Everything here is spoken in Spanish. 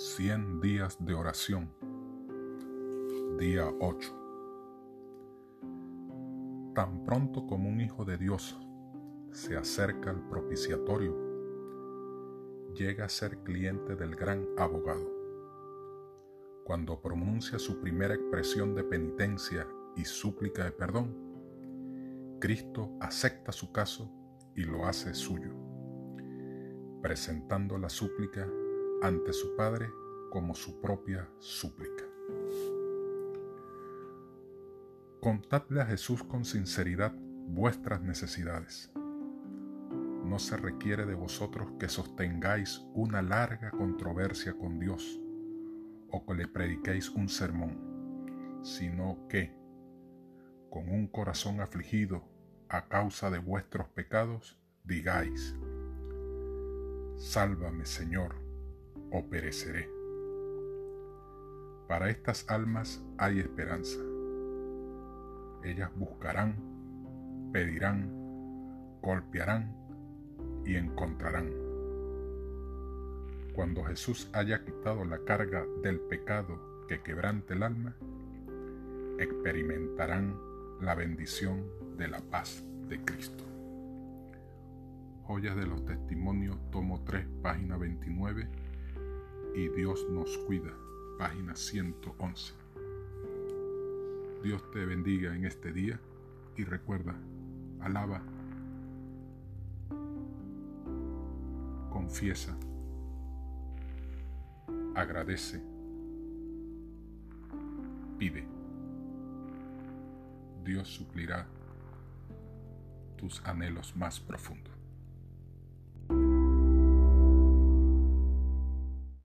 100 días de oración. Día 8. Tan pronto como un hijo de Dios se acerca al propiciatorio, llega a ser cliente del gran abogado. Cuando pronuncia su primera expresión de penitencia y súplica de perdón, Cristo acepta su caso y lo hace suyo, presentando la súplica ante su Padre como su propia súplica. Contadle a Jesús con sinceridad vuestras necesidades. No se requiere de vosotros que sostengáis una larga controversia con Dios o que le prediquéis un sermón, sino que, con un corazón afligido a causa de vuestros pecados, digáis, Sálvame Señor, o pereceré. Para estas almas hay esperanza. Ellas buscarán, pedirán, golpearán y encontrarán. Cuando Jesús haya quitado la carga del pecado que quebrante el alma, experimentarán la bendición de la paz de Cristo. Joyas de los Testimonios, tomo 3, página 29 y Dios nos cuida, página 111. Dios te bendiga en este día y recuerda, alaba, confiesa, agradece, pide. Dios suplirá tus anhelos más profundos.